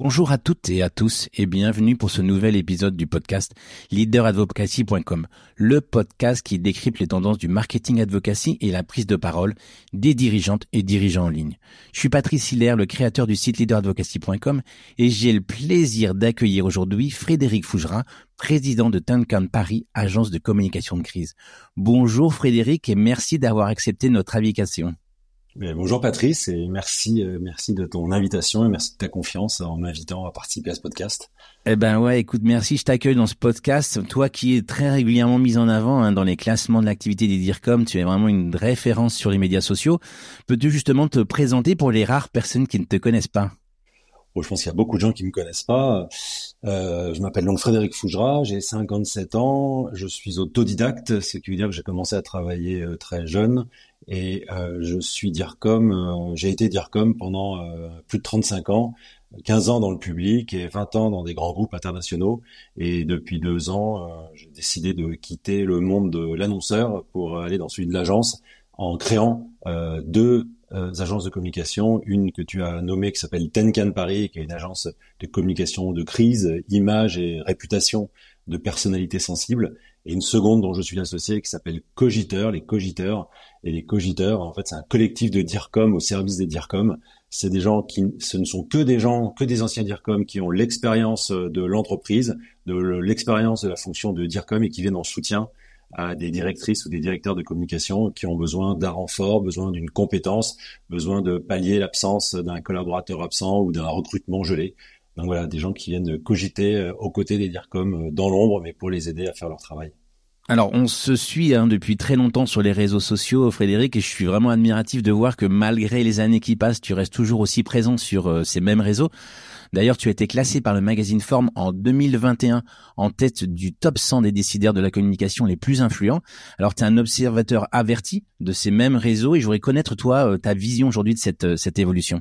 Bonjour à toutes et à tous et bienvenue pour ce nouvel épisode du podcast leaderadvocacy.com, le podcast qui décrypte les tendances du marketing advocacy et la prise de parole des dirigeantes et dirigeants en ligne. Je suis Patrice Hiller, le créateur du site leaderadvocacy.com et j'ai le plaisir d'accueillir aujourd'hui Frédéric Fougera, président de Tuncan Paris, agence de communication de crise. Bonjour Frédéric et merci d'avoir accepté notre invitation bonjour Patrice et merci euh, merci de ton invitation et merci de ta confiance en m'invitant à participer à ce podcast. Eh ben ouais, écoute, merci, je t'accueille dans ce podcast. Toi qui es très régulièrement mis en avant hein, dans les classements de l'activité des DIRCOM, tu es vraiment une référence sur les médias sociaux. Peux-tu justement te présenter pour les rares personnes qui ne te connaissent pas? Je pense qu'il y a beaucoup de gens qui me connaissent pas. Euh, je m'appelle donc Frédéric Fougera, j'ai 57 ans, je suis autodidacte, ce qui veut dire que j'ai commencé à travailler euh, très jeune et euh, je suis DIRCOM, euh, j'ai été DIRCOM pendant plus de 35 ans, 15 ans dans le public et 20 ans dans des grands groupes internationaux. Et depuis deux ans, j'ai décidé de quitter le monde de l'annonceur pour aller dans celui de l'agence en créant deux agences de communication, une que tu as nommée qui s'appelle Tenkan Paris, qui est une agence de communication de crise, image et réputation de personnalités sensibles, et une seconde dont je suis associé qui s'appelle Cogiteur, les Cogiteurs. Et les Cogiteurs, en fait, c'est un collectif de DIRCOM au service des DIRCOM. C'est des gens qui, ce ne sont que des gens, que des anciens DIRCOM qui ont l'expérience de l'entreprise, de l'expérience de la fonction de DIRCOM et qui viennent en soutien à des directrices ou des directeurs de communication qui ont besoin d'un renfort, besoin d'une compétence, besoin de pallier l'absence d'un collaborateur absent ou d'un recrutement gelé. Donc voilà, des gens qui viennent cogiter euh, aux côtés des DIRCOM euh, dans l'ombre, mais pour les aider à faire leur travail. Alors, on se suit hein, depuis très longtemps sur les réseaux sociaux, Frédéric, et je suis vraiment admiratif de voir que malgré les années qui passent, tu restes toujours aussi présent sur euh, ces mêmes réseaux. D'ailleurs, tu as été classé par le magazine Form en 2021 en tête du top 100 des décideurs de la communication les plus influents. Alors, tu es un observateur averti de ces mêmes réseaux et je voudrais connaître, toi, ta vision aujourd'hui de cette, cette évolution.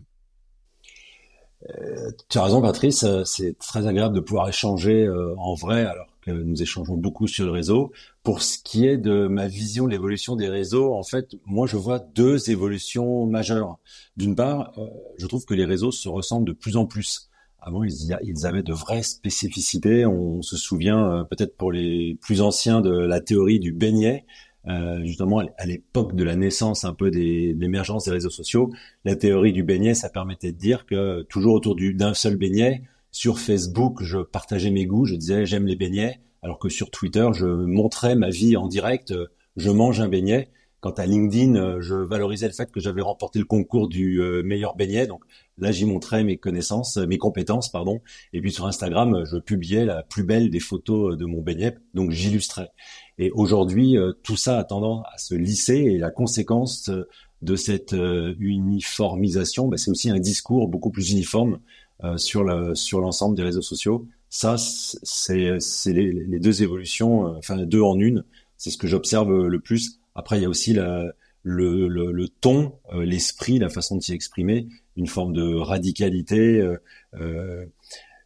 Euh, tu as raison, Patrice. Euh, c'est très agréable de pouvoir échanger euh, en vrai, alors nous échangeons beaucoup sur le réseau. Pour ce qui est de ma vision de l'évolution des réseaux, en fait, moi, je vois deux évolutions majeures. D'une part, je trouve que les réseaux se ressemblent de plus en plus. Avant, ils, ils avaient de vraies spécificités. On se souvient peut-être pour les plus anciens de la théorie du beignet. Euh, justement à l'époque de la naissance un peu des, de l'émergence des réseaux sociaux, la théorie du beignet, ça permettait de dire que toujours autour d'un seul beignet, sur Facebook, je partageais mes goûts, je disais j'aime les beignets, alors que sur Twitter, je montrais ma vie en direct, je mange un beignet. Quant à LinkedIn, je valorisais le fait que j'avais remporté le concours du euh, meilleur beignet. Donc là, j'y montrais mes connaissances, mes compétences, pardon. Et puis sur Instagram, je publiais la plus belle des photos de mon beignet. Donc j'illustrais. Et aujourd'hui, euh, tout ça a tendance à se lisser et la conséquence euh, de cette uniformisation, bah, c'est aussi un discours beaucoup plus uniforme sur le, sur l'ensemble des réseaux sociaux. Ça, c'est les, les, deux évolutions, enfin deux en une. C'est ce que j'observe le plus. Après, il y a aussi la, le, le, le ton, l'esprit, la façon de s'y exprimer, une forme de radicalité. Euh,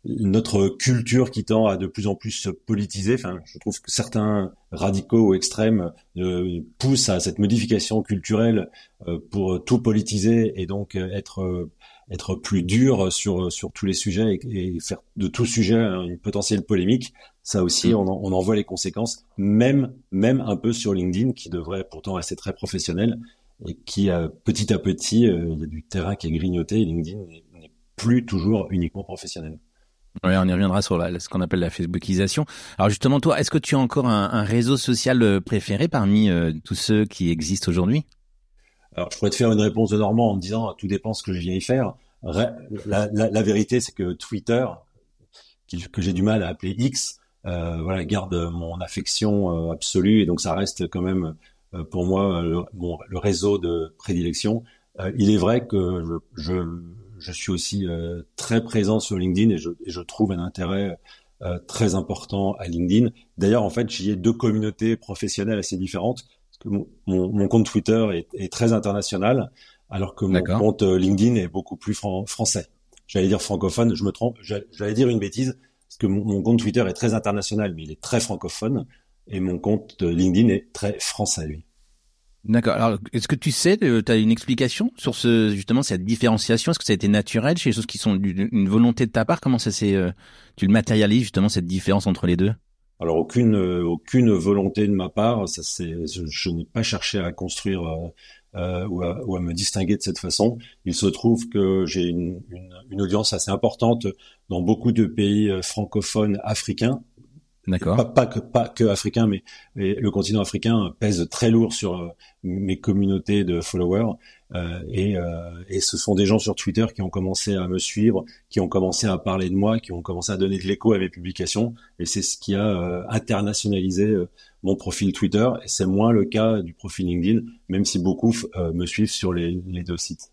notre culture qui tend à de plus en plus se politiser. Enfin, je trouve que certains radicaux ou extrêmes euh, poussent à cette modification culturelle euh, pour tout politiser et donc euh, être être plus dur sur sur tous les sujets et, faire de tout sujet une potentielle polémique. Ça aussi, mm. on en, on en voit les conséquences, même même un peu sur LinkedIn, qui devrait pourtant rester très professionnel et qui petit à petit, il y a du terrain qui est grignoté. Et LinkedIn n'est plus toujours uniquement professionnel. Oui, on y reviendra sur la, ce qu'on appelle la Facebookisation. Alors justement, toi, est-ce que tu as encore un, un réseau social euh, préféré parmi euh, tous ceux qui existent aujourd'hui? Alors, je pourrais te faire une réponse de Normand en disant tout dépend ce que je viens y faire. La, la, la vérité, c'est que Twitter, que j'ai du mal à appeler X, euh, voilà, garde mon affection euh, absolue et donc ça reste quand même pour moi le, le réseau de prédilection. il est vrai que je, je je suis aussi euh, très présent sur LinkedIn et je, je trouve un intérêt euh, très important à LinkedIn. D'ailleurs, en fait, j'y ai deux communautés professionnelles assez différentes. Mon, mon, compte Twitter est, est, très international, alors que mon compte euh, LinkedIn est beaucoup plus français. J'allais dire francophone, je me trompe. J'allais dire une bêtise, parce que mon, mon, compte Twitter est très international, mais il est très francophone, et mon compte LinkedIn est très français, lui. D'accord. Alors, est-ce que tu sais, tu as une explication sur ce justement cette différenciation? Est-ce que ça a été naturel chez les choses qui sont une volonté de ta part? Comment ça s'est tu le matérialises justement cette différence entre les deux? Alors aucune aucune volonté de ma part, ça c'est je, n'ai pas cherché à construire euh, ou, à, ou, à, me distinguer de cette façon. Il se trouve que j'ai une, une, une, audience assez importante dans beaucoup de pays euh, francophones africains. D'accord. Pas, pas, que pas que africains, mais, mais, le continent africain pèse très lourd sur euh, mes communautés de followers. Euh, et, euh, et, ce sont des gens sur Twitter qui ont commencé à me suivre, qui ont commencé à parler de moi, qui ont commencé à donner de l'écho à mes publications. Et c'est ce qui a euh, internationalisé mon profil Twitter. C'est moins le cas du profil LinkedIn, même si beaucoup me suivent sur les deux sites.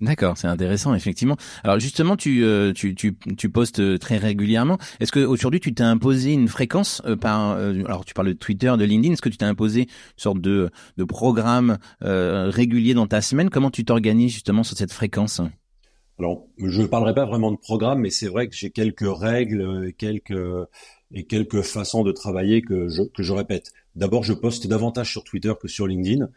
D'accord, c'est intéressant effectivement. Alors justement, tu euh, tu, tu, tu postes euh, très régulièrement. Est-ce que aujourd'hui tu t'es imposé une fréquence euh, par alors tu parles de Twitter, de LinkedIn, est-ce que tu t'es imposé une sorte de de programme régulier dans ta semaine? Comment tu t'organises justement sur cette fréquence? Alors, je ne parlerai pas vraiment de programme, mais c'est vrai que j'ai quelques règles, quelques et quelques façons de travailler que je que je répète. D'abord, je poste davantage sur Twitter que sur LinkedIn.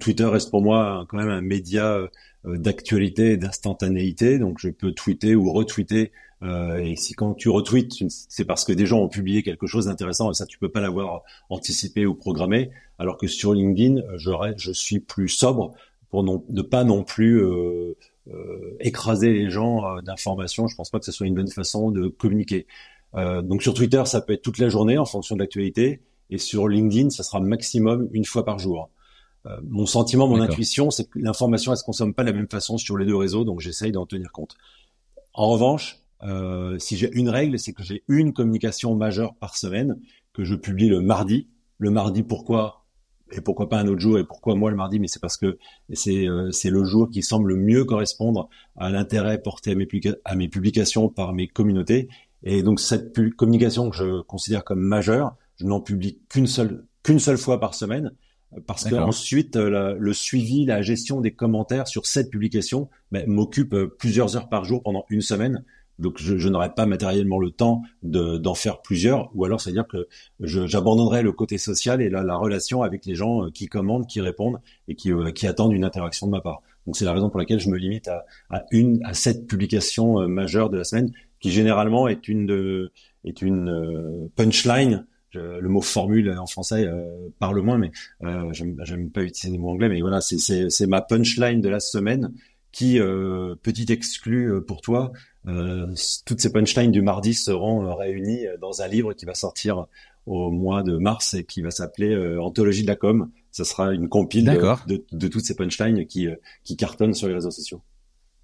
Twitter reste pour moi quand même un média euh, d'actualité et d'instantanéité. Donc je peux tweeter ou retweeter. Euh, et si quand tu retweets, c'est parce que des gens ont publié quelque chose d'intéressant et ça tu peux pas l'avoir anticipé ou programmé. Alors que sur LinkedIn, je, je suis plus sobre pour ne pas non plus euh, euh, écraser les gens euh, d'informations. Je pense pas que ce soit une bonne façon de communiquer. Euh, donc sur Twitter, ça peut être toute la journée en fonction de l'actualité. Et sur LinkedIn, ça sera maximum une fois par jour. Euh, mon sentiment, mon intuition, c'est que l'information, elle se consomme pas de la même façon sur les deux réseaux, donc j'essaye d'en tenir compte. En revanche, euh, si j'ai une règle, c'est que j'ai une communication majeure par semaine que je publie le mardi. Le mardi, pourquoi? Et pourquoi pas un autre jour? Et pourquoi moi le mardi? Mais c'est parce que c'est euh, le jour qui semble mieux correspondre à l'intérêt porté à mes, à mes publications par mes communautés. Et donc cette communication que je considère comme majeure, je n'en publie qu'une seule qu'une seule fois par semaine parce que ensuite euh, le suivi, la gestion des commentaires sur cette publication ben, m'occupe euh, plusieurs heures par jour pendant une semaine. Donc je, je n'aurai pas matériellement le temps d'en faire plusieurs, ou alors c'est-à-dire que j'abandonnerai le côté social et la, la, relation avec les gens euh, qui commandent, qui répondent et qui, qui attendent une interaction de ma part. Donc c'est la raison pour laquelle je me limite à, à une à cette publication majeure de la semaine, qui généralement est une de, est une punchline le mot formule en français euh, parle moins, mais euh, j'aime pas utiliser les mots anglais, mais voilà, c'est ma punchline de la semaine qui, euh, petit exclu pour toi, euh, toutes ces punchlines du mardi seront réunies dans un livre qui va sortir au mois de mars et qui va s'appeler Anthologie de la com. Ça sera une compile de, de, toutes ces punchlines qui, qui cartonnent sur les réseaux sociaux.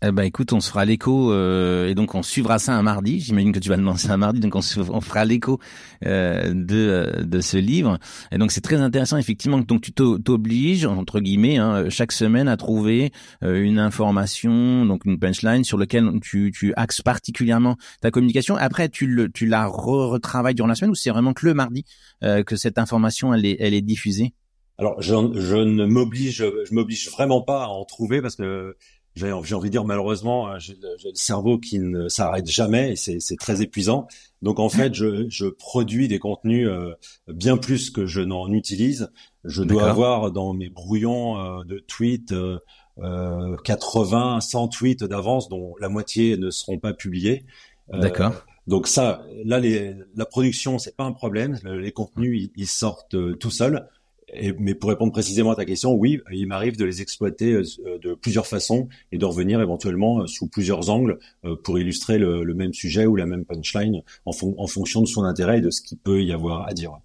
Eh ben écoute, on se fera l'écho euh, et donc on suivra ça un mardi. J'imagine que tu vas le lancer un mardi, donc on, on fera l'écho euh, de euh, de ce livre. Et donc c'est très intéressant effectivement. Donc tu t'obliges entre guillemets hein, chaque semaine à trouver euh, une information, donc une punchline sur lequel tu tu axes particulièrement ta communication. Après tu le tu la retravailles durant la semaine ou c'est vraiment que le mardi euh, que cette information elle est elle est diffusée? Alors je, je ne m'oblige je m'oblige vraiment pas à en trouver parce que j'ai envie de dire malheureusement, euh, j'ai le, cerveau qui ne s'arrête jamais et c'est très épuisant. Donc en fait, je, je produis des contenus euh, bien plus que je n'en utilise. Je dois avoir dans mes brouillons euh, de tweets euh, 80, 100 tweets d'avance, dont la moitié ne seront pas publiés. D'accord. Donc ça, là, les, la production, c'est pas un problème. Les contenus, ils, ils sortent tout seuls mais pour répondre précisément à ta question, oui, il m'arrive de les exploiter euh, de plusieurs façons et de revenir éventuellement euh, sous plusieurs angles euh, pour illustrer le, même sujet ou la même punchline en, en fonction de son intérêt et de ce qu'il peut y avoir à dire.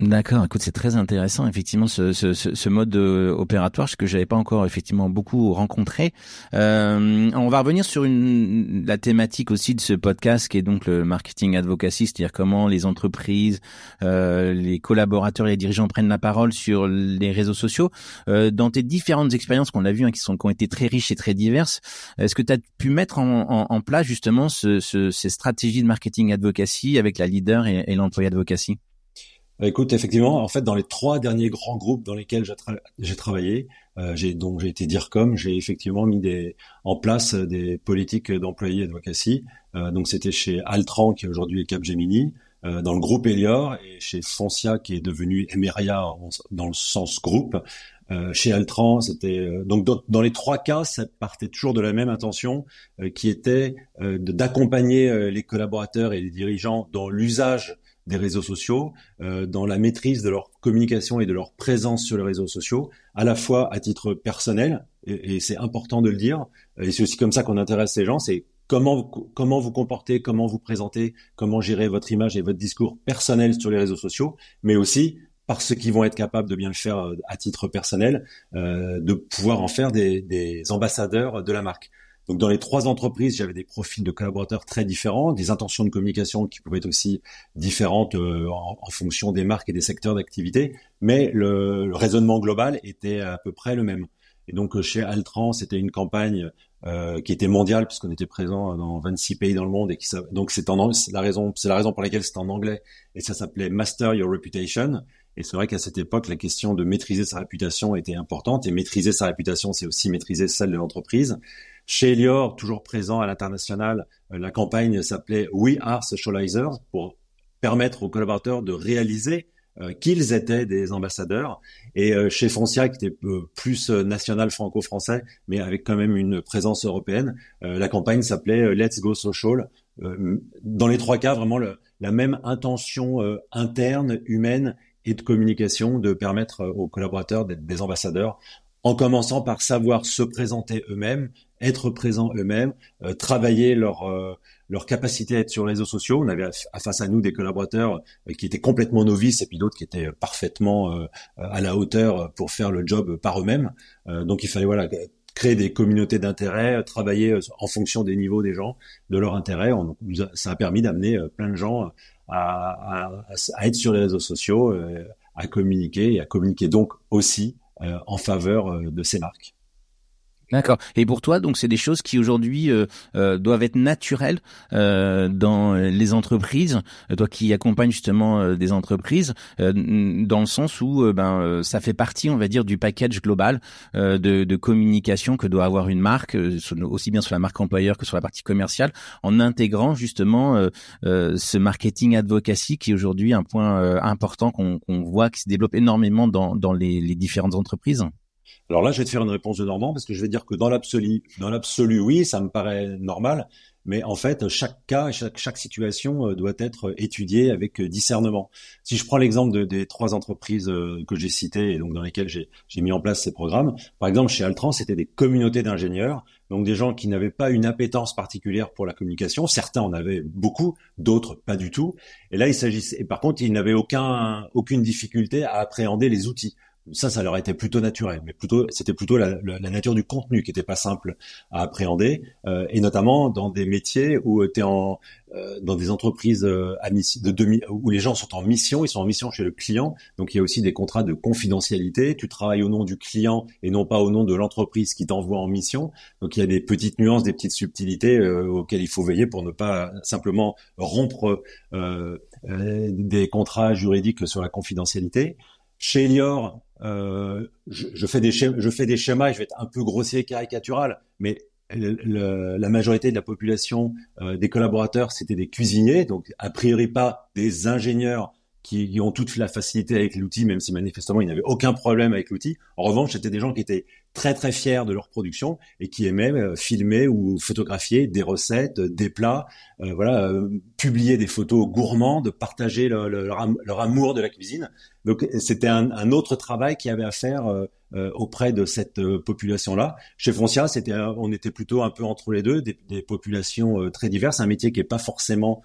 D'accord, écoute, c'est très intéressant effectivement ce, ce, ce mode euh, opératoire, ce que j'avais pas encore effectivement beaucoup rencontré. Euh, on va revenir sur une, la thématique aussi de ce podcast qui est donc le marketing advocacy, c'est-à-dire comment les entreprises, euh, les collaborateurs et les dirigeants prennent la parole sur les réseaux sociaux. Euh, dans tes différentes expériences qu'on a vues, hein, qui sont qui ont été très riches et très diverses, est-ce que tu as pu mettre en, en, en place justement ce, ces stratégies de marketing advocacy avec la leader et, et l'employé advocacy? Écoute, effectivement, en fait, dans les trois derniers grands groupes dans lesquels j'ai travaillé, euh, j'ai donc j'ai été DIRCOM, j'ai effectivement mis des, en place des politiques d'employés advocacy. Euh, donc c'était chez Altran qui aujourd'hui est Capgemini, euh, dans le groupe Elior et chez Foncia qui est devenu Emeria dans le sens groupe. chez Altran, c'était donc dans, les trois cas, ça partait toujours de la même intention, qui était d'accompagner les collaborateurs et les dirigeants dans l'usage des réseaux sociaux, euh, dans la maîtrise de leur communication et de leur présence sur les réseaux sociaux, à la fois à titre personnel, et, c'est important de le dire, et c'est aussi comme ça qu'on intéresse ces gens, c'est comment comment vous comportez, comment vous présentez, comment gérer votre image et votre discours personnel sur les réseaux sociaux, mais aussi par ceux qui vont être capables de bien le faire euh, à titre personnel, euh, de pouvoir en faire des, des ambassadeurs de la marque. Donc dans les trois entreprises, j'avais des profils de collaborateurs très différents, des intentions de communication qui pouvaient être aussi différentes euh, en, fonction des marques et des secteurs d'activité, mais le, raisonnement global était à peu près le même. Et donc euh, chez Altran, c'était une campagne euh, qui était mondiale puisqu'on était présent dans 26 pays dans le monde et qui donc c'est la raison c'est la raison pour laquelle c'était en anglais et ça s'appelait Master Your Reputation et c'est vrai qu'à cette époque la question de maîtriser sa réputation était importante et maîtriser sa réputation c'est aussi maîtriser celle de l'entreprise chez Elior, toujours présent à l'international, euh, la campagne s'appelait We Are Socializers pour permettre aux collaborateurs de réaliser euh, qu'ils étaient des ambassadeurs. Et euh, chez Foncia, qui était plus national franco-français, mais avec quand même une présence européenne, la campagne s'appelait Let's Go Social. dans les trois cas, vraiment la même intention interne, humaine et de communication de permettre aux collaborateurs d'être des ambassadeurs en commençant par savoir se présenter eux-mêmes, être présents eux-mêmes, euh, travailler leur euh, leur capacité à être sur les réseaux sociaux. On avait à, face à nous des collaborateurs euh, qui étaient complètement novices et puis d'autres qui étaient parfaitement à la hauteur pour faire le job par eux-mêmes. donc il fallait voilà créer des communautés d'intérêt, travailler en fonction des niveaux des gens, de leur intérêt. Ça a permis d'amener plein de gens à, à, à, être sur les réseaux sociaux, à communiquer et à communiquer donc aussi en faveur de ces marques. D'accord. Et pour toi, donc, c'est des choses qui aujourd'hui euh, euh, doivent être naturelles euh, dans les entreprises. Toi qui accompagnes justement des entreprises, dans le sens où ben ça fait partie, on va dire, du package global de, de, communication que doit avoir une marque, aussi bien sur la marque employeur que sur la partie commerciale, en intégrant justement ce marketing advocacy qui est aujourd'hui un point important qu'on voit qui se développe énormément dans, dans les, les différentes entreprises. Alors là, je vais te faire une réponse de Normand parce que je vais dire que dans l'absolu, dans l'absolu, oui, ça me paraît normal, mais en fait, chaque cas, chaque, chaque situation euh, doit être étudiée avec euh, discernement. Si je prends l'exemple des trois entreprises euh, que j'ai citées et donc dans lesquelles j'ai mis en place ces programmes, par exemple chez Altran, c'était des communautés d'ingénieurs, donc des gens qui n'avaient pas une appétence particulière pour la communication. Certains en avaient beaucoup, d'autres pas du tout. Et là, il s'agissait, et par contre, ils n'avaient aucun, aucune difficulté à appréhender les outils ça, ça leur était plutôt naturel, mais plutôt c'était plutôt la, nature du contenu qui était pas simple à appréhender, euh, et notamment dans des métiers où tu es en euh, dans des entreprises euh, de demi, où les gens sont en mission, ils sont en mission chez le client, donc il y a aussi des contrats de confidentialité. Tu travailles au nom du client et non pas au nom de l'entreprise qui t'envoie en mission. Donc il y a des petites nuances, des petites subtilités auxquelles il faut veiller pour ne pas simplement rompre des contrats juridiques sur la confidentialité. Chez Elior, euh, je, fais des schémas, je fais des schémas, et je vais être un peu grossier, caricatural, mais la majorité de la population euh, des collaborateurs, c'était des cuisiniers, donc a priori pas des ingénieurs qui, ont toute la facilité avec l'outil, même si manifestement ils n'avaient aucun problème avec l'outil. En revanche, c'était des gens qui étaient très très fiers de leur production et qui aimaient euh, filmer ou photographier des recettes, des plats, euh, voilà, publier des photos gourmandes, partager leur, amour de la cuisine. Donc c'était un, autre travail qu'il y avait à faire auprès de cette population-là. Chez Foncia, on était plutôt un peu entre les deux, des, populations très diverses, un métier qui est pas forcément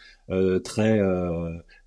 très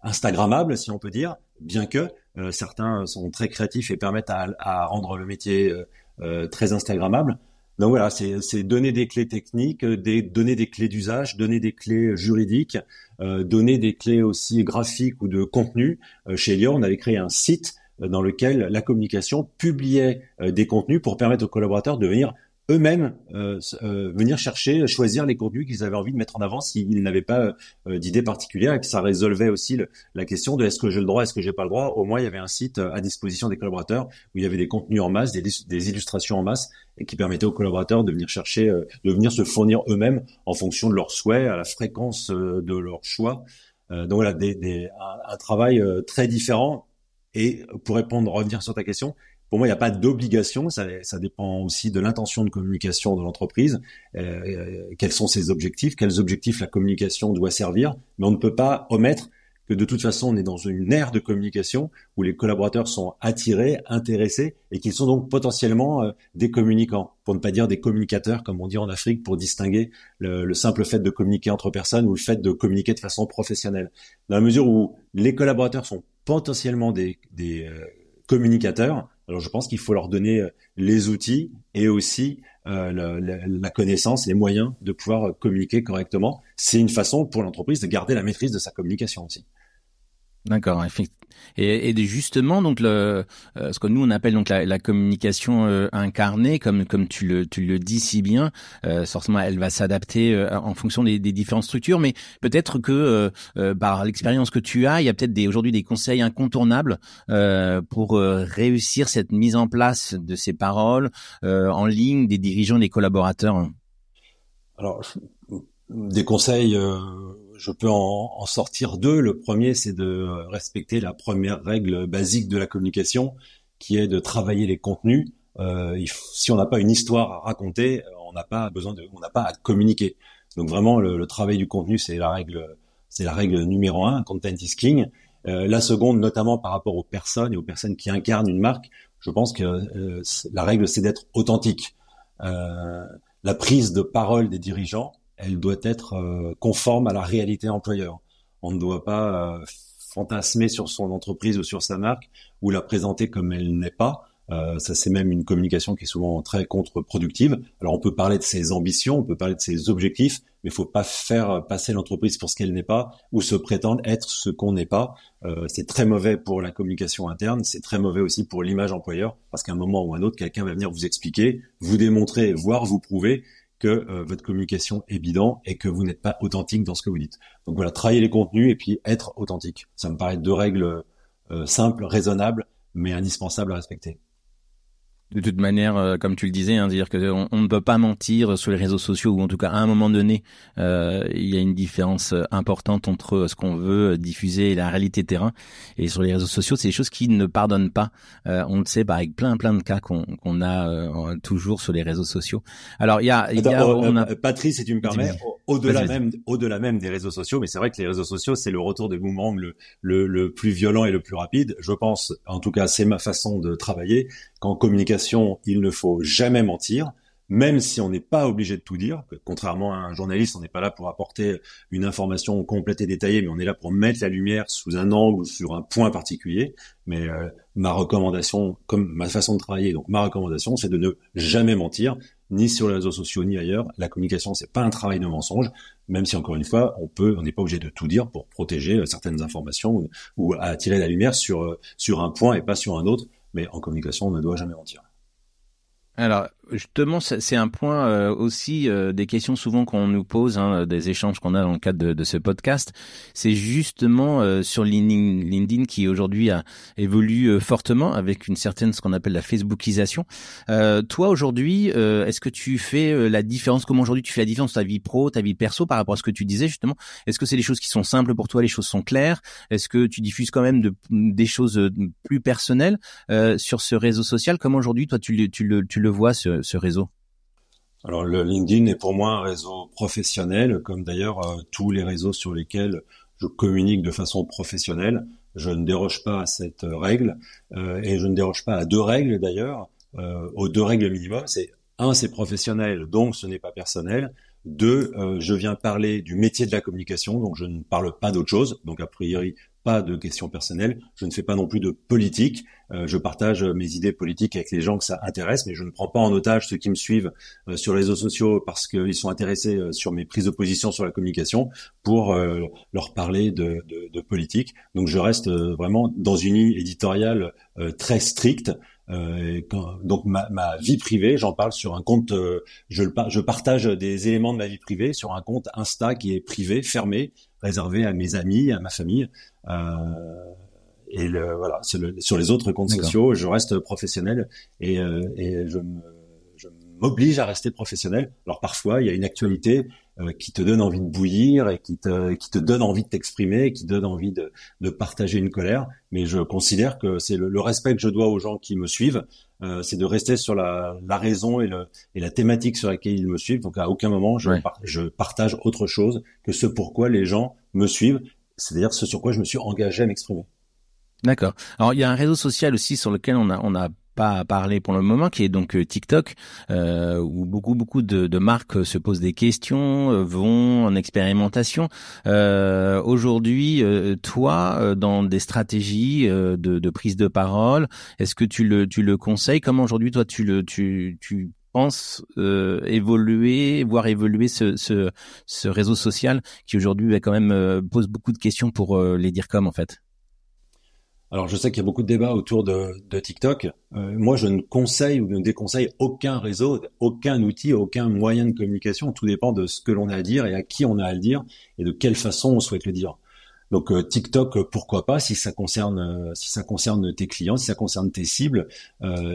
Instagrammable, si on peut dire, bien que euh, certains sont très créatifs et permettent à, rendre le métier euh, euh, très Instagrammable. Donc voilà, c'est donner des clés techniques, des, donner des clés d'usage, donner des clés juridiques, donner des clés aussi graphiques ou de contenu. chez Elior, on avait créé un site dans lequel la communication publiait des contenus pour permettre aux collaborateurs de venir eux-mêmes euh, euh, venir chercher, choisir les contenus qu'ils avaient envie de mettre en avant s'ils n'avaient pas euh, d'idée particulière et que ça résolvait aussi la question de est-ce que j'ai le droit, est-ce que j'ai pas le droit. Au moins, il y avait un site à disposition des collaborateurs où il y avait des contenus en masse, des, des illustrations en masse et qui permettaient aux collaborateurs de venir chercher, de venir se fournir eux-mêmes en fonction de leurs souhaits, à la fréquence de leur choix. donc voilà, des, des, un, un, travail très différent. Et pour répondre, revenir sur ta question, pour moi, il n'y a pas d'obligation. Ça, ça, dépend aussi de l'intention de communication de l'entreprise. Euh, quels sont ses objectifs Quels objectifs la communication doit servir Mais on ne peut pas omettre que de toute façon, on est dans une ère de communication où les collaborateurs sont attirés, intéressés et qu'ils sont donc potentiellement euh, des communicants, pour ne pas dire des communicateurs, comme on dit en Afrique, pour distinguer le, simple fait de communiquer entre personnes ou le fait de communiquer de façon professionnelle. Dans la mesure où les collaborateurs sont potentiellement des, des euh, communicateurs, alors je pense qu'il faut leur donner euh, les outils et aussi euh, la, connaissance, les moyens de pouvoir communiquer correctement. C'est une façon pour l'entreprise de garder la maîtrise de sa communication aussi. D'accord. Et, et, justement, donc le, euh, ce que nous on appelle donc la, la communication euh, incarnée, comme comme tu le tu le dis si bien, euh, forcément elle va s'adapter euh, en fonction des, des, différentes structures, mais peut-être que par l'expérience que tu as, il y a peut-être aujourd'hui des conseils incontournables pour réussir cette mise en place de ces paroles en ligne des dirigeants, des collaborateurs. Alors des conseils je peux en, sortir deux. Le premier, c'est de respecter la première règle basique de la communication, qui est de travailler les contenus. Euh, si on n'a pas une histoire à raconter, on n'a pas besoin de, on n'a pas à communiquer. Donc vraiment, le, travail du contenu, c'est la règle, c'est la règle numéro un. Content is king. Euh, la seconde, notamment par rapport aux personnes et aux personnes qui incarnent une marque, je pense que euh, la règle, c'est d'être authentique. la prise de parole des dirigeants, elle doit être euh, conforme à la réalité employeur. On ne doit pas euh, fantasmer sur son entreprise ou sur sa marque ou la présenter comme elle n'est pas. Euh, ça, c'est même une communication qui est souvent très contre-productive. Alors, on peut parler de ses ambitions, on peut parler de ses objectifs, mais il faut pas faire passer l'entreprise pour ce qu'elle n'est pas ou se prétendre être ce qu'on n'est pas. Euh, c'est très mauvais pour la communication interne, c'est très mauvais aussi pour l'image employeur, parce qu'à un moment ou un autre, quelqu'un va venir vous expliquer, vous démontrer, voire vous prouver que euh, votre communication est bidon et que vous n'êtes pas authentique dans ce que vous dites. Donc voilà, travailler les contenus et puis être authentique. Ça me paraît deux règles euh, simples, raisonnables, mais indispensables à respecter de toute manière, euh, comme tu le disais, hein, dire que on, ne peut pas mentir sur les réseaux sociaux ou en tout cas à un moment donné, euh, il y a une différence euh, importante entre ce qu'on veut diffuser et la réalité terrain. Et sur les réseaux sociaux, c'est des choses qui ne pardonnent pas. on le sait, bah, avec plein plein de cas qu'on qu'on a toujours sur les réseaux sociaux. Alors il y a, il y a on a... Patrice, si tu me permets, au-delà même au-delà même des réseaux sociaux, mais c'est vrai que les réseaux sociaux, c'est le retour des boomerangs le, le le plus violent et le plus rapide. Je pense, en tout cas, c'est ma façon de travailler qu'en communication, il ne faut jamais mentir, même si on n'est pas obligé de tout dire. Contrairement à un journaliste, on n'est pas là pour apporter une information complète et détaillée, mais on est là pour mettre la lumière sous un angle ou sur un point particulier. Mais euh, ma recommandation, comme ma façon de travailler, donc ma recommandation, c'est de ne jamais mentir, ni sur les réseaux sociaux ni ailleurs. La communication, c'est pas un travail de mensonge, même si encore une fois, on peut, on n'est pas obligé de tout dire pour protéger euh, certaines informations ou, attirer la lumière sur euh, sur un point et pas sur un autre mais en communication, on ne doit jamais mentir. Alors, Justement, c'est un point euh, aussi euh, des questions souvent qu'on nous pose, hein, des échanges qu'on a dans le cadre de, de ce podcast. C'est justement euh, sur LinkedIn, qui aujourd'hui a évolue fortement avec une certaine ce qu'on appelle la Facebookisation. toi aujourd'hui, est-ce que tu fais la différence Comment aujourd'hui tu fais la différence ta vie pro, ta vie perso par rapport à ce que tu disais justement? Est-ce que c'est des choses qui sont simples pour toi, les choses sont claires? Est-ce que tu diffuses quand même de, des choses plus personnelles sur ce réseau social? Comment aujourd'hui toi tu tu le, tu le vois réseau? Alors le LinkedIn est pour moi un réseau professionnel, comme d'ailleurs euh, tous les réseaux sur lesquels je communique de façon professionnelle. Je ne déroge pas à cette règle euh, et je ne déroge pas à deux règles d'ailleurs. Euh, aux deux règles minimum, c'est un, c'est professionnel, donc ce n'est pas personnel. Deux, je viens parler du métier de la communication, donc je ne parle pas d'autre chose. Donc a priori, pas de questions personnelles, je ne fais pas non plus de politique, euh, je partage mes idées politiques avec les gens que ça intéresse, mais je ne prends pas en otage ceux qui me suivent euh, sur les réseaux sociaux parce qu'ils sont intéressés euh, sur mes prises de position sur la communication pour leur parler de, de, politique. Donc je reste vraiment dans une ligne éditoriale très stricte. donc ma, ma, vie privée, j'en parle sur un compte, je, le, je partage des éléments de ma vie privée sur un compte Insta qui est privé, fermé, réservé à mes amis, à ma famille. Euh, et le, voilà, sur les autres comptes sociaux, je reste professionnel et, euh, et je m'oblige à rester professionnel. Alors parfois, il y a une actualité qui te donne envie de bouillir et qui te qui te donne envie de t'exprimer, qui donne envie de de partager une colère. Mais je considère que c'est le, respect que je dois aux gens qui me suivent, c'est de rester sur la, la raison et, le, et la thématique sur laquelle ils me suivent. Donc à aucun moment je, je partage autre chose que ce pourquoi les gens me suivent, c'est-à-dire ce sur quoi je me suis engagé à m'exprimer. D'accord. Alors il y a un réseau social aussi sur lequel on a on a pas parlé pour le moment, qui est donc euh, TikTok, euh, où beaucoup beaucoup de, de, marques se posent des questions, euh, vont en expérimentation. Euh, Aujourd'hui, euh, toi, dans des stratégies de, de, prise de parole, est-ce que tu le tu le conseilles? Comment aujourd'hui, toi, tu le tu tu penses évoluer, voir évoluer ce, ce, réseau social qui aujourd'hui bah, quand même pose beaucoup de questions pour les dire comme en fait. Alors je sais qu'il y a beaucoup de débats autour de, de TikTok. Euh, moi, je ne conseille ou ne déconseille aucun réseau, aucun outil, aucun moyen de communication. Tout dépend de ce que l'on a à dire et à qui on a à le dire et de quelle façon on souhaite le dire. Donc euh, TikTok, euh, pourquoi pas si ça concerne euh, si ça concerne tes clients, si ça concerne tes cibles,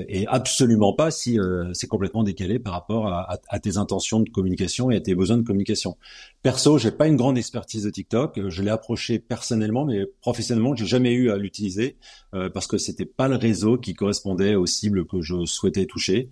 et absolument pas si c'est complètement décalé par rapport à, à, tes intentions de communication et à tes besoins de communication. Perso, j'ai pas une grande expertise de TikTok. Je l'ai approché personnellement, mais professionnellement, j'ai jamais eu à l'utiliser parce que c'était pas le réseau qui correspondait aux cibles que je souhaitais toucher.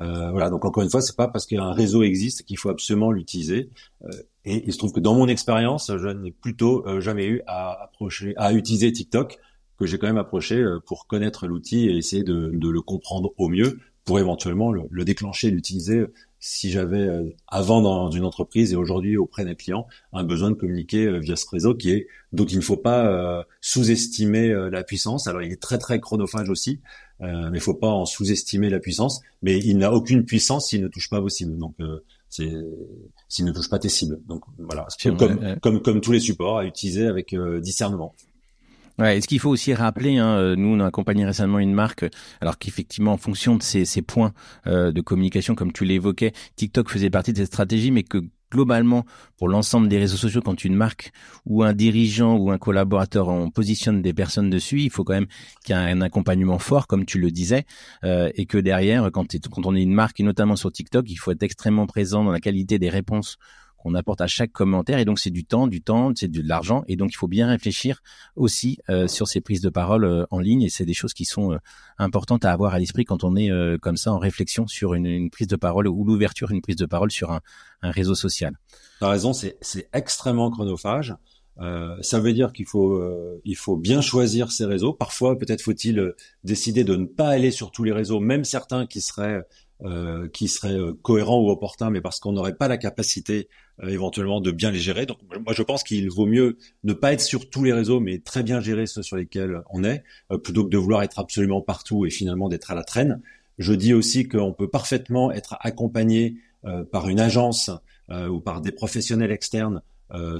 Euh, voilà, donc encore une fois, c'est pas parce qu'un réseau existe qu'il faut absolument l'utiliser. Euh, et il se trouve que dans mon expérience, je n'ai plutôt euh, jamais eu à approcher, à utiliser TikTok, que j'ai quand même approché euh, pour connaître l'outil et essayer de, de, le comprendre au mieux, pour éventuellement le, le déclencher, l'utiliser si j'avais avant dans une entreprise et aujourd'hui auprès d'un client un besoin de communiquer via ce réseau qui est donc il ne faut pas sous-estimer la puissance. Alors il est très très chronophage aussi, euh, mais il faut pas en sous-estimer la puissance. Mais il n'a aucune puissance s'il ne touche pas vos cibles. Donc euh, c'est s'il ne touche pas tes cibles. Donc voilà, comme, comme comme tous les supports à utiliser avec euh, discernement. Ouais, et ce qu'il faut aussi rappeler, hein, euh, nous on a accompagné récemment une marque, alors qu'effectivement en fonction de ces, ces points euh, de communication, comme tu l'évoquais, TikTok faisait partie de cette stratégie, mais que globalement, pour l'ensemble des réseaux sociaux, quand une marque ou un dirigeant ou un collaborateur on positionne des personnes dessus, il faut quand même qu'il y ait un accompagnement fort, comme tu le disais, euh, et que derrière, quand, quand on est une marque, et notamment sur TikTok, il faut être extrêmement présent dans la qualité des réponses qu'on apporte à chaque commentaire. Et donc, c'est du temps, du temps, c'est de l'argent. Et donc, il faut bien réfléchir aussi euh, sur ces prises de parole euh, en ligne. Et c'est des choses qui sont euh, importantes à avoir à l'esprit quand on est comme ça en réflexion sur une, prise de parole ou l'ouverture d'une prise de parole sur un, réseau social. Tu as raison, c'est extrêmement chronophage. ça veut dire qu'il faut faut bien choisir ces réseaux. Parfois, peut-être faut-il décider de ne pas aller sur tous les réseaux, même certains qui seraient euh, qui seraient cohérents ou opportuns, mais parce qu'on n'aurait pas la capacité euh, éventuellement de bien les gérer. Donc moi je pense qu'il vaut mieux ne pas être sur tous les réseaux, mais très bien gérer ceux sur lesquels on est, euh, plutôt que de vouloir être absolument partout et finalement d'être à la traîne. Je dis aussi qu'on peut parfaitement être accompagné euh, par une agence ou par des professionnels externes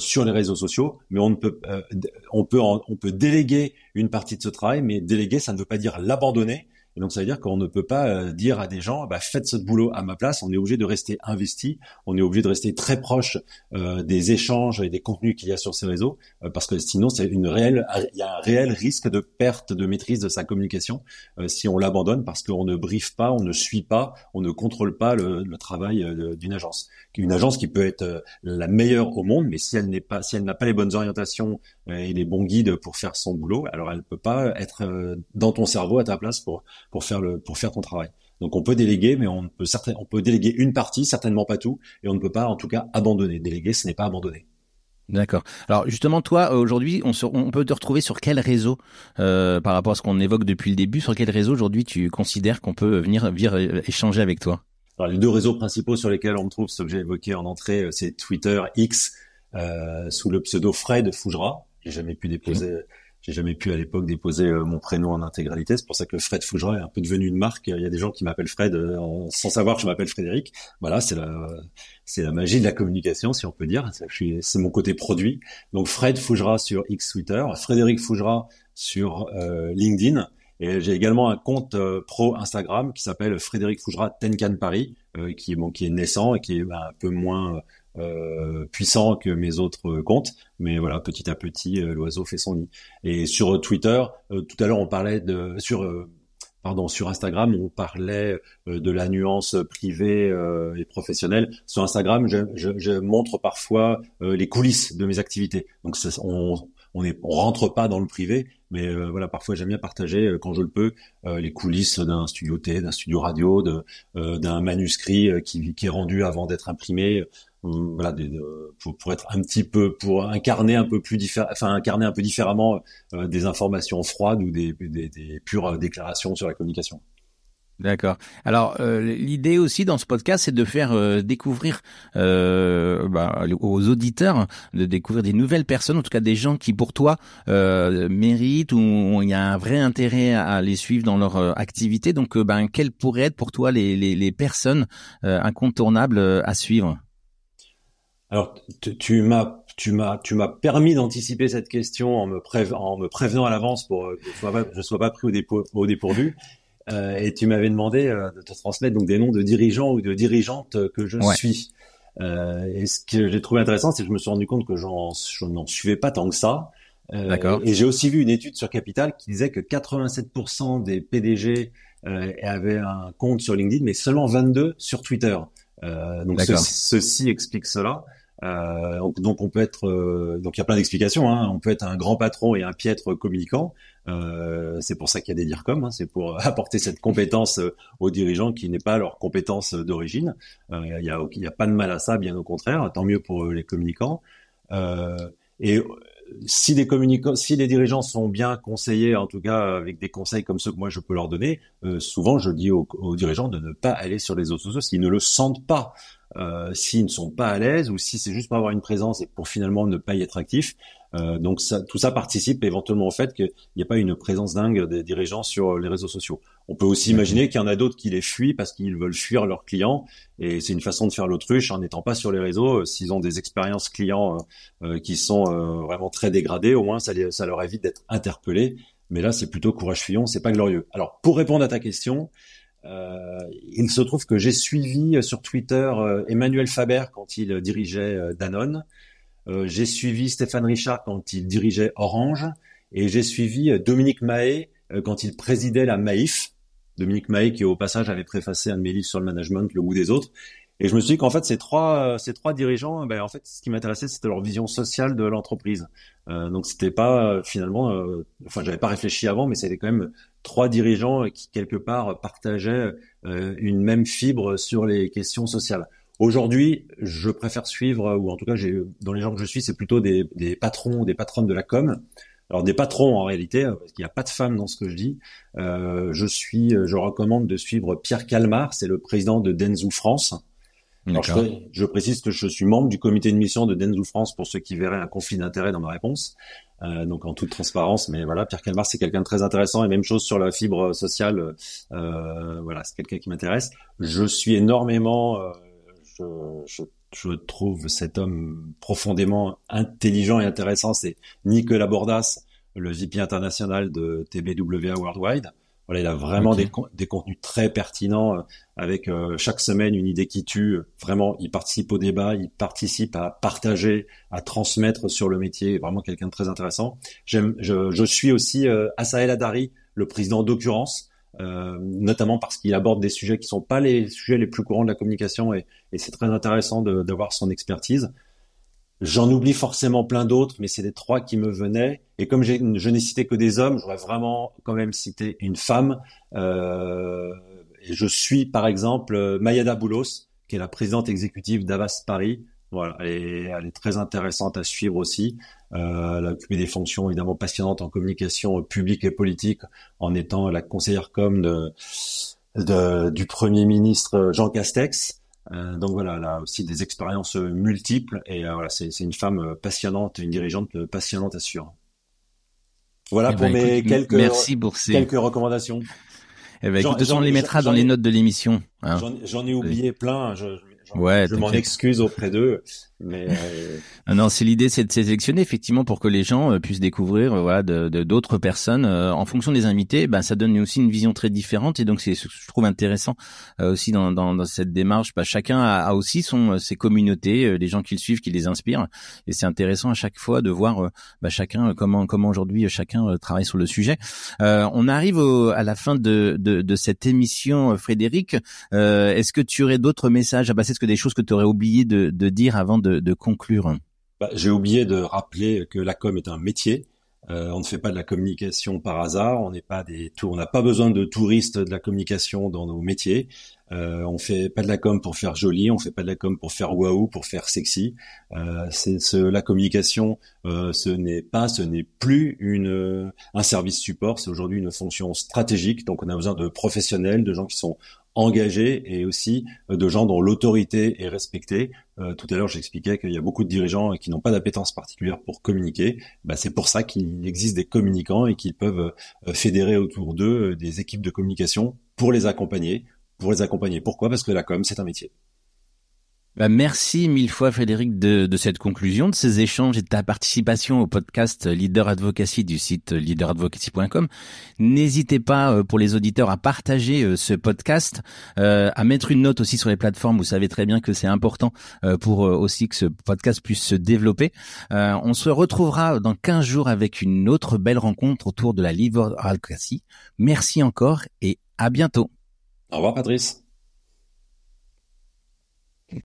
sur les réseaux sociaux, mais on ne peut, on peut, on peut déléguer une partie de ce travail, mais déléguer, ça ne veut pas dire l'abandonner, et donc ça veut dire qu'on ne peut pas euh, dire à des gens, bah, faites ce boulot à ma place. On est obligé de rester investi, on est obligé de rester très proche euh, des échanges et des contenus qu'il y a sur ces réseaux, euh, parce que sinon c'est une réelle, il y a un réel risque de perte de maîtrise de sa communication si on l'abandonne parce qu'on ne briefe pas, on ne suit pas, on ne contrôle pas le, le travail d'une agence. Une agence qui peut être la meilleure au monde, mais si elle n'est pas, si elle n'a pas les bonnes orientations et les bons guides pour faire son boulot, alors elle peut pas être dans ton cerveau à ta place pour pour faire le pour faire ton travail. Donc on peut déléguer, mais on peut certain, on peut déléguer une partie, certainement pas tout, et on ne peut pas en tout cas abandonner. Déléguer, ce n'est pas abandonner. D'accord. Alors justement, toi, aujourd'hui, on, on, peut te retrouver sur quel réseau euh, par rapport à ce qu'on évoque depuis le début Sur quel réseau aujourd'hui tu considères qu'on peut venir, venir échanger avec toi? Alors les deux réseaux principaux sur lesquels on me trouve, ce que j'ai évoqué en entrée, euh, c'est Twitter X euh, sous le pseudo Fred Fougera. J'ai jamais pu déposer j'ai jamais pu à l'époque déposer euh, mon prénom en intégralité. C'est pour ça que Fred Fougera est un peu devenu une marque. Il y a des gens qui m'appellent Fred euh, sans savoir que je m'appelle Frédéric. Voilà, c'est la c'est la magie de la communication, si on peut dire. C'est mon côté produit. Donc Fred Fougera sur X Twitter, Frédéric Fougera sur euh, LinkedIn. Et j'ai également un compte pro Instagram qui s'appelle Frédéric Fougera Tenkan Paris, qui est bon, qui est naissant et qui est bah, un peu moins euh, puissant que mes autres comptes, mais voilà, petit à petit, euh, l'oiseau fait son nid. Et sur Twitter, euh, tout à l'heure, on parlait de sur pardon, sur Instagram, on parlait de la nuance privée et professionnelle. Sur Instagram, je, je, je montre parfois les coulisses de mes activités. Donc, on, on est, on rentre pas dans le privé, mais euh, voilà, parfois j'aime bien partager euh, quand je le peux euh, les coulisses d'un studio T, d'un studio radio, d'un manuscrit qui, qui est rendu avant d'être imprimé. Voilà, pour, pour, être un petit peu, pour incarner un peu plus différent, enfin incarner un peu différemment des informations froides ou des, des, des pures déclarations sur la communication. D'accord. Alors euh, l'idée aussi dans ce podcast, c'est de faire euh, découvrir euh, bah, aux auditeurs de découvrir des nouvelles personnes, en tout cas des gens qui pour toi méritent ou il y a un vrai intérêt à les suivre dans leur activité. Donc, ben quelles pourraient être pour toi les, les, les personnes incontournables à suivre? Alors tu m'as tu m'as tu m'as permis d'anticiper cette question en me, en me prévenant à l'avance pour que je sois je sois pas pris au, au dépourvu. Euh, et tu m'avais demandé euh, de te transmettre donc des noms de dirigeants ou de dirigeantes que je suis. Euh, et ce que j'ai trouvé intéressant, c'est que je me suis rendu compte que j'en, je n'en suivais pas tant que ça. D'accord. Et j'ai aussi vu une étude sur Capital qui disait que 87% des PDG avaient un compte sur LinkedIn, mais seulement 22 sur Twitter. donc ceci explique cela. Euh, donc on peut être, euh, donc il y a plein d'explications. Hein. On peut être un grand patron et un piètre communicant. Euh, c'est pour ça qu'il y a des DIRCOM. Hein. C'est pour apporter cette compétence euh, aux dirigeants qui n'est pas leur compétence d'origine. Il y, a, y a pas de mal à ça, bien au contraire. Tant mieux pour les communicants. et si les communicants, si dirigeants sont bien conseillés, en tout cas avec des conseils comme ceux que moi je peux leur donner, souvent je dis aux, aux, dirigeants de ne pas aller sur les réseaux sociaux s'ils ne le sentent pas euh, s'ils ne sont pas à l'aise ou si c'est juste pour avoir une présence et pour finalement ne pas y être actif. Euh, donc ça, tout ça participe éventuellement au fait qu'il n'y a pas une présence dingue des dirigeants sur les réseaux sociaux. On peut aussi imaginer qu'il y en a d'autres qui les fuient parce qu'ils veulent fuir leurs clients et c'est une façon de faire l'autruche en n'étant pas sur les réseaux. S'ils ont des expériences clients euh, qui sont vraiment très dégradées, au moins ça, ça leur évite d'être interpellés. Mais là, c'est plutôt courage fuyant, c'est pas glorieux. Alors, pour répondre à ta question, euh, il se trouve que j'ai suivi euh, sur Twitter euh, Emmanuel Faber quand il dirigeait Danone. j'ai suivi Stéphane Richard quand il dirigeait Orange. Et j'ai suivi Dominique Mahé quand il présidait la Maïf. Dominique Mahé qui au passage avait préfacé un de mes livres sur le management, Le goût des autres. Et je me suis dit qu'en fait, ces trois, ces trois dirigeants, ben, en fait, ce qui m'intéressait, c'était leur vision sociale de l'entreprise. Euh, donc, c'était pas finalement, euh, enfin, j'avais pas réfléchi avant, mais c'était quand même trois dirigeants qui quelque part partageaient euh, une même fibre sur les questions sociales. Aujourd'hui, je préfère suivre, ou en tout cas, j'ai dans les gens que je suis, c'est plutôt des, des patrons, des patronnes de la com. Alors des patrons en réalité, parce qu'il n'y a pas de femmes dans ce que je dis. Euh, je suis, je recommande de suivre Pierre Calmar, c'est le président de Denzou France. Alors, je, précise que je suis membre du comité de mission de Denzou France pour ceux qui verraient un conflit d'intérêt dans ma réponse. Euh, donc en toute transparence, mais voilà, Pierre Calmar c'est quelqu'un de très intéressant et même chose sur la fibre sociale. Euh, voilà, c'est quelqu'un qui m'intéresse. Je suis énormément, euh, je, je, je, trouve cet homme profondément intelligent et intéressant. C'est Nicolas Bordas, le VP international de TBWA Worldwide. Voilà, il a vraiment des, des, contenus très pertinents euh, avec euh, chaque semaine une idée qui tue. Vraiment, il participe au débat, il participe à partager, à transmettre sur le métier. Vraiment quelqu'un de très intéressant. J'aime, je, je, suis aussi euh, Asael Adari, le président d'occurrence, euh, notamment parce qu'il aborde des sujets qui sont pas les sujets les plus courants de la communication et, et c'est très intéressant d'avoir son expertise. J'en oublie forcément plein d'autres, mais c'est les trois qui me venaient. Et comme je n'ai cité que des hommes, j'aurais vraiment quand même cité une femme. Euh, et je suis par exemple Mayada Boulos, qui est la présidente exécutive d'Avas Paris. Voilà, elle est, elle est, très intéressante à suivre aussi. Euh, elle a occupé des fonctions évidemment passionnantes en communication publique et politique, en étant la conseillère com de, de du Premier ministre Jean Castex. Euh, donc voilà, elle a aussi des expériences multiples et euh, voilà, c'est une femme passionnante, une dirigeante passionnante à suivre. Voilà eh pour ben, mes quelques merci pour ces... quelques recommandations. Eh ben, écoute, on les mettra dans les notes de l'émission. Hein. J'en ai oublié plein. Ouais, je m'en excuse auprès d'eux, mais euh... Non, c'est l'idée, c'est de sélectionner effectivement pour que les gens euh, puissent découvrir, euh, voilà, de d'autres personnes euh, en fonction des invités. Ben, ça donne aussi une vision très différente et donc c'est ce que je trouve intéressant aussi dans, dans, dans, cette démarche. Ben, chacun a, a, aussi son ses communautés, les gens qui le suivent, qui les inspirent, et c'est intéressant à chaque fois de voir ben, chacun comment comment aujourd'hui chacun travaille sur le sujet. on arrive au, à la fin de, de, de cette émission, Frédéric. Est-ce que tu aurais d'autres messages à passer? Est-ce que des choses que tu aurais oublié de, dire avant de, conclure? Bah, J'ai oublié de rappeler que la com est un métier. Euh, on ne fait pas de la communication par hasard. On n'est pas des on n'a pas besoin de touristes de la communication dans nos métiers. Euh, on fait pas de la com pour faire joli, on fait pas de la com pour faire waouh, pour faire sexy. Euh, la communication, euh, ce n'est pas, ce n'est plus une un service support. C'est aujourd'hui une fonction stratégique. Donc on a besoin de professionnels, de gens qui sont engagés et aussi euh, de gens dont l'autorité est respectée. Euh, tout à l'heure, j'expliquais qu'il y a beaucoup de dirigeants qui n'ont pas d'appétence particulière pour communiquer. Bah, c'est pour ça qu'il existe des communicants et qu'ils peuvent euh, fédérer autour d'eux des équipes de communication pour les accompagner. Pour les accompagner. Pourquoi? Parce que la com, c'est un métier. Bah merci mille fois Frédéric de, de, cette conclusion, de ces échanges et de ta participation au podcast Leader Advocacy du site leaderadvocacy.com. N'hésitez pas euh, pour les auditeurs à partager euh, ce podcast, euh, à mettre une note aussi sur les plateformes. Vous savez très bien que c'est important pour aussi que ce podcast puisse se développer. On se retrouvera dans 15 jours avec une autre belle rencontre autour de la Leader Advocacy. Merci encore et à bientôt. Au revoir Patrice.